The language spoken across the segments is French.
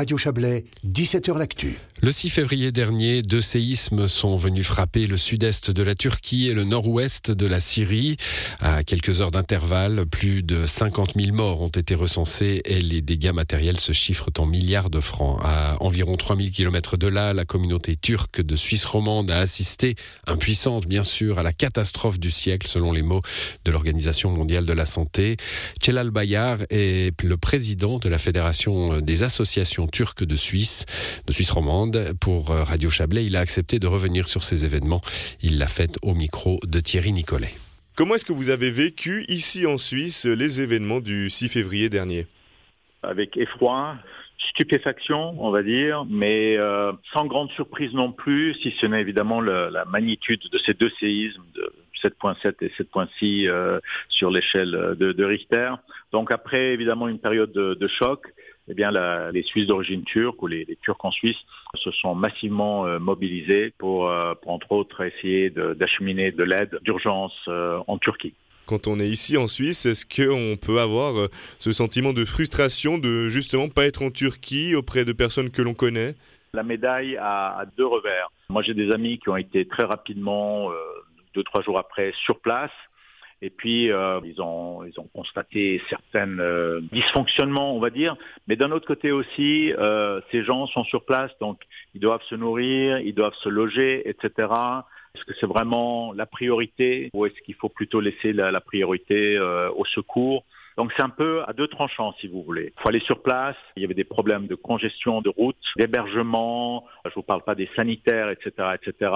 Radio Chablais, 17h L'Actu. Le 6 février dernier, deux séismes sont venus frapper le sud-est de la Turquie et le nord-ouest de la Syrie. À quelques heures d'intervalle, plus de 50 000 morts ont été recensés et les dégâts matériels se chiffrent en milliards de francs. À environ 3000 km de là, la communauté turque de Suisse romande a assisté, impuissante bien sûr, à la catastrophe du siècle selon les mots de l'Organisation mondiale de la santé. Celal Bayar est le président de la Fédération des associations turques de Suisse, de Suisse romande pour euh, Radio Chablais. Il a accepté de revenir sur ces événements. Il l'a fait au micro de Thierry Nicolet. Comment est-ce que vous avez vécu ici en Suisse les événements du 6 février dernier? Avec effroi, stupéfaction, on va dire, mais euh, sans grande surprise non plus, si ce n'est évidemment la magnitude de ces deux séismes de 7.7 et 7.6 euh, sur l'échelle de, Richter. Donc après, évidemment, une période de choc eh bien, les Suisses d'origine turque ou les, Turcs en Suisse se sont massivement euh, mobilisés pour, euh, pour, entre autres, essayer d'acheminer de, l'aide d'urgence euh, en Turquie. Quand on est ici en Suisse, est-ce qu'on peut avoir ce sentiment de frustration de justement pas être en Turquie auprès de personnes que l'on connaît? La médaille a, deux revers. Moi j'ai des amis qui ont été très rapidement, deux, trois jours après, sur place et puis euh, ils ont ils ont constaté certains euh, dysfonctionnements, on va dire. Mais d'un autre côté aussi, euh, ces gens sont sur place, donc ils doivent se nourrir, ils doivent se loger, etc. Est-ce que c'est vraiment la priorité ou est-ce qu'il faut plutôt laisser la, la priorité au secours? Donc c'est un peu à deux tranchants, si vous voulez. Il faut aller sur place. Il y avait des problèmes de congestion de route, d'hébergement. Je vous parle pas des sanitaires, etc., etc.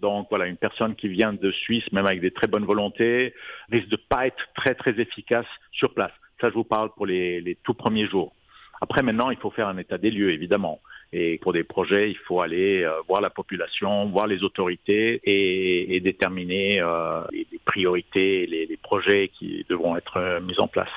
Donc voilà, une personne qui vient de Suisse, même avec des très bonnes volontés, risque de pas être très très efficace sur place. Ça, je vous parle pour les, tout premiers jours. Après, maintenant, il faut faire un état des lieux, évidemment. Et pour des projets, il faut aller euh, voir la population, voir les autorités et, déterminer euh, les, priorités, les, les projets qui devront être euh, mis en place.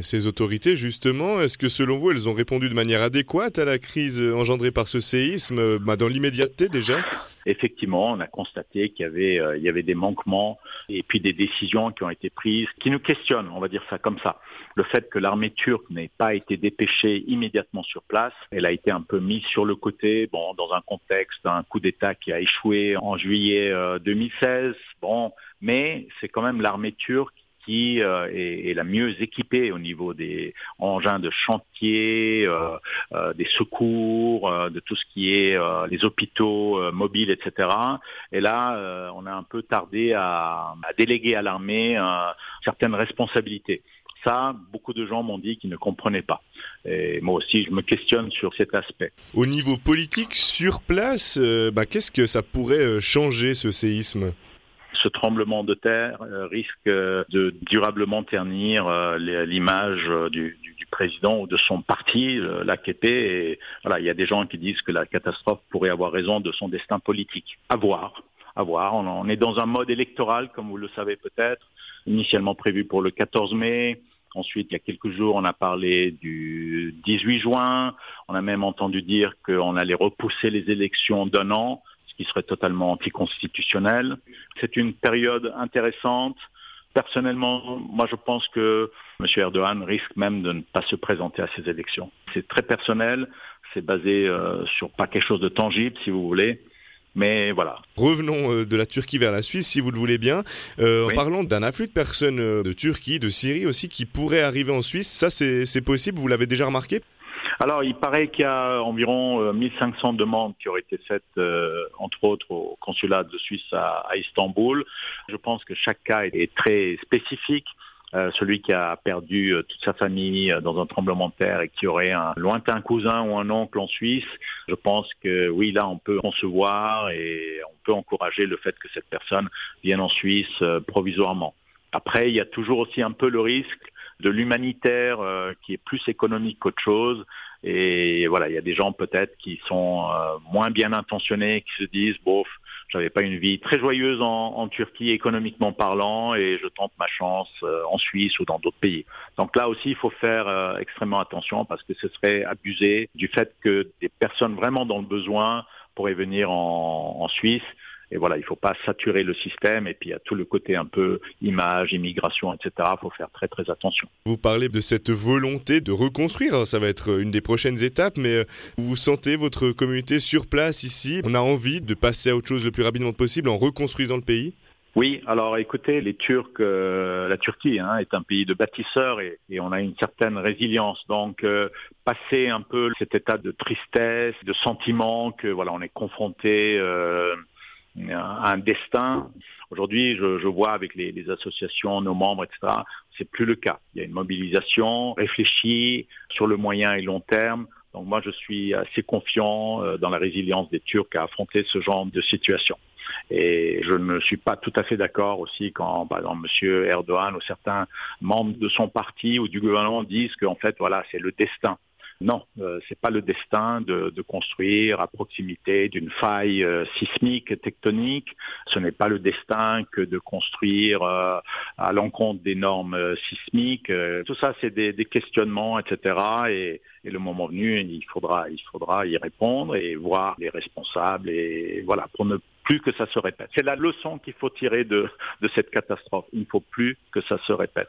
Ces autorités, justement, est-ce que selon vous, elles ont répondu de manière adéquate à la crise engendrée par ce séisme, bah, dans l'immédiateté déjà? Effectivement, on a constaté qu'il y avait, euh, y avait des manquements et puis des décisions qui ont été prises qui nous questionnent, on va dire ça comme ça. Le fait que l'armée turque n'ait pas été dépêchée immédiatement sur place, elle a été un peu mise sur le côté, bon, dans un contexte d'un coup d'État qui a échoué en juillet 2016. Euh, bon, mais c'est quand même l'armée turque euh, est, la mieux équipée au niveau des engins de chantier, euh, euh, des secours, de tout ce qui est les hôpitaux mobiles, etc. Et là, on a un peu tardé à, déléguer à l'armée certaines responsabilités. Ça, beaucoup de gens m'ont dit qu'ils ne comprenaient pas. Et moi aussi, je me questionne sur cet aspect. Au niveau politique, sur place, bah, qu'est-ce que ça pourrait changer ce séisme? Ce tremblement de terre euh, risque de durablement ternir euh, l'image euh, du, président ou de son parti, l'AKP. Et voilà, il y a des gens qui disent que la catastrophe pourrait avoir raison de son destin politique. À voir. À voir. On, est dans un mode électoral, comme vous le savez peut-être, initialement prévu pour le 14 mai. Ensuite, il y a quelques jours, on a parlé du 18 juin. On a même entendu dire qu'on allait repousser les élections d'un an qui serait totalement anticonstitutionnel. C'est une période intéressante. Personnellement, moi je pense que M. Erdogan risque même de ne pas se présenter à ces élections. C'est très personnel, c'est basé euh, sur pas quelque chose de tangible, si vous voulez. Mais voilà. Revenons euh, de la Turquie vers la Suisse, si vous le voulez bien. Euh, en parlant d'un afflux de personnes de Turquie, de Syrie aussi, qui pourraient arriver en Suisse, ça c'est possible, vous l'avez déjà remarqué? Alors, il paraît qu'il y a environ 1500 euh, demandes qui auraient été faites, euh, entre autres, au consulat de Suisse à, Istanbul. Je pense que chaque cas est très spécifique. Euh, celui qui a perdu toute sa famille dans un tremblement de terre et qui aurait un lointain cousin ou un oncle en Suisse, je pense que oui, là, on peut concevoir et on peut encourager le fait que cette personne vienne en Suisse provisoirement. Après, il y a toujours aussi un peu le risque de l'humanitaire euh, qui est plus économique qu'autre chose. Et voilà, il y a des gens peut-être qui sont euh, moins bien intentionnés, qui se disent, bof, j'avais pas une vie très joyeuse en, Turquie économiquement parlant et je tente ma chance euh, en Suisse ou dans d'autres pays. Donc là aussi, il faut faire extrêmement attention parce que ce serait abuser du fait que des personnes vraiment dans le besoin pourraient venir en, en Suisse Et voilà, il ne faut pas saturer le système. Et puis il y a tout le côté un peu image, immigration, etc. Il faut faire très très attention. Vous parlez de cette volonté de reconstruire. Ça va être une des prochaines étapes. Mais euh, vous sentez votre communauté sur place ici? On a envie de passer à autre chose le plus rapidement possible en reconstruisant le pays? Oui, alors écoutez, les Turcs, euh, la Turquie hein, est un pays de bâtisseurs et, on a une certaine résilience. Donc, euh, passer un peu cet état de tristesse, de sentiment que voilà, on est confronté euh, un destin. Aujourd'hui, je, vois avec les, les, associations, nos membres, etc., c'est plus le cas. Il y a une mobilisation réfléchie sur le moyen et long terme. Donc moi, je suis assez confiant dans la résilience des Turcs à affronter ce genre de situation. Et je ne suis pas tout à fait d'accord aussi quand, par exemple, M. Erdogan ou certains membres de son parti ou du gouvernement disent qu'en fait, voilà, c'est le destin. Non, euh, c'est pas le destin de, construire à proximité d'une faille euh, sismique, tectonique. Ce n'est pas le destin que de construire euh, à l'encontre des normes euh, sismiques. tout ça, c'est des, des, questionnements, etc. Et, et, le moment venu, il faudra, il faudra y répondre et voir les responsables et voilà pour ne plus que ça se répète. C'est la leçon qu'il faut tirer de, de cette catastrophe. Il ne faut plus que ça se répète.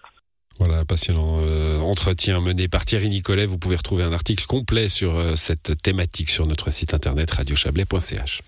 Voilà, passionnant euh, entretien mené par Thierry Nicolet. Vous pouvez retrouver un article complet sur euh, cette thématique sur notre site internet radiochablais.ch.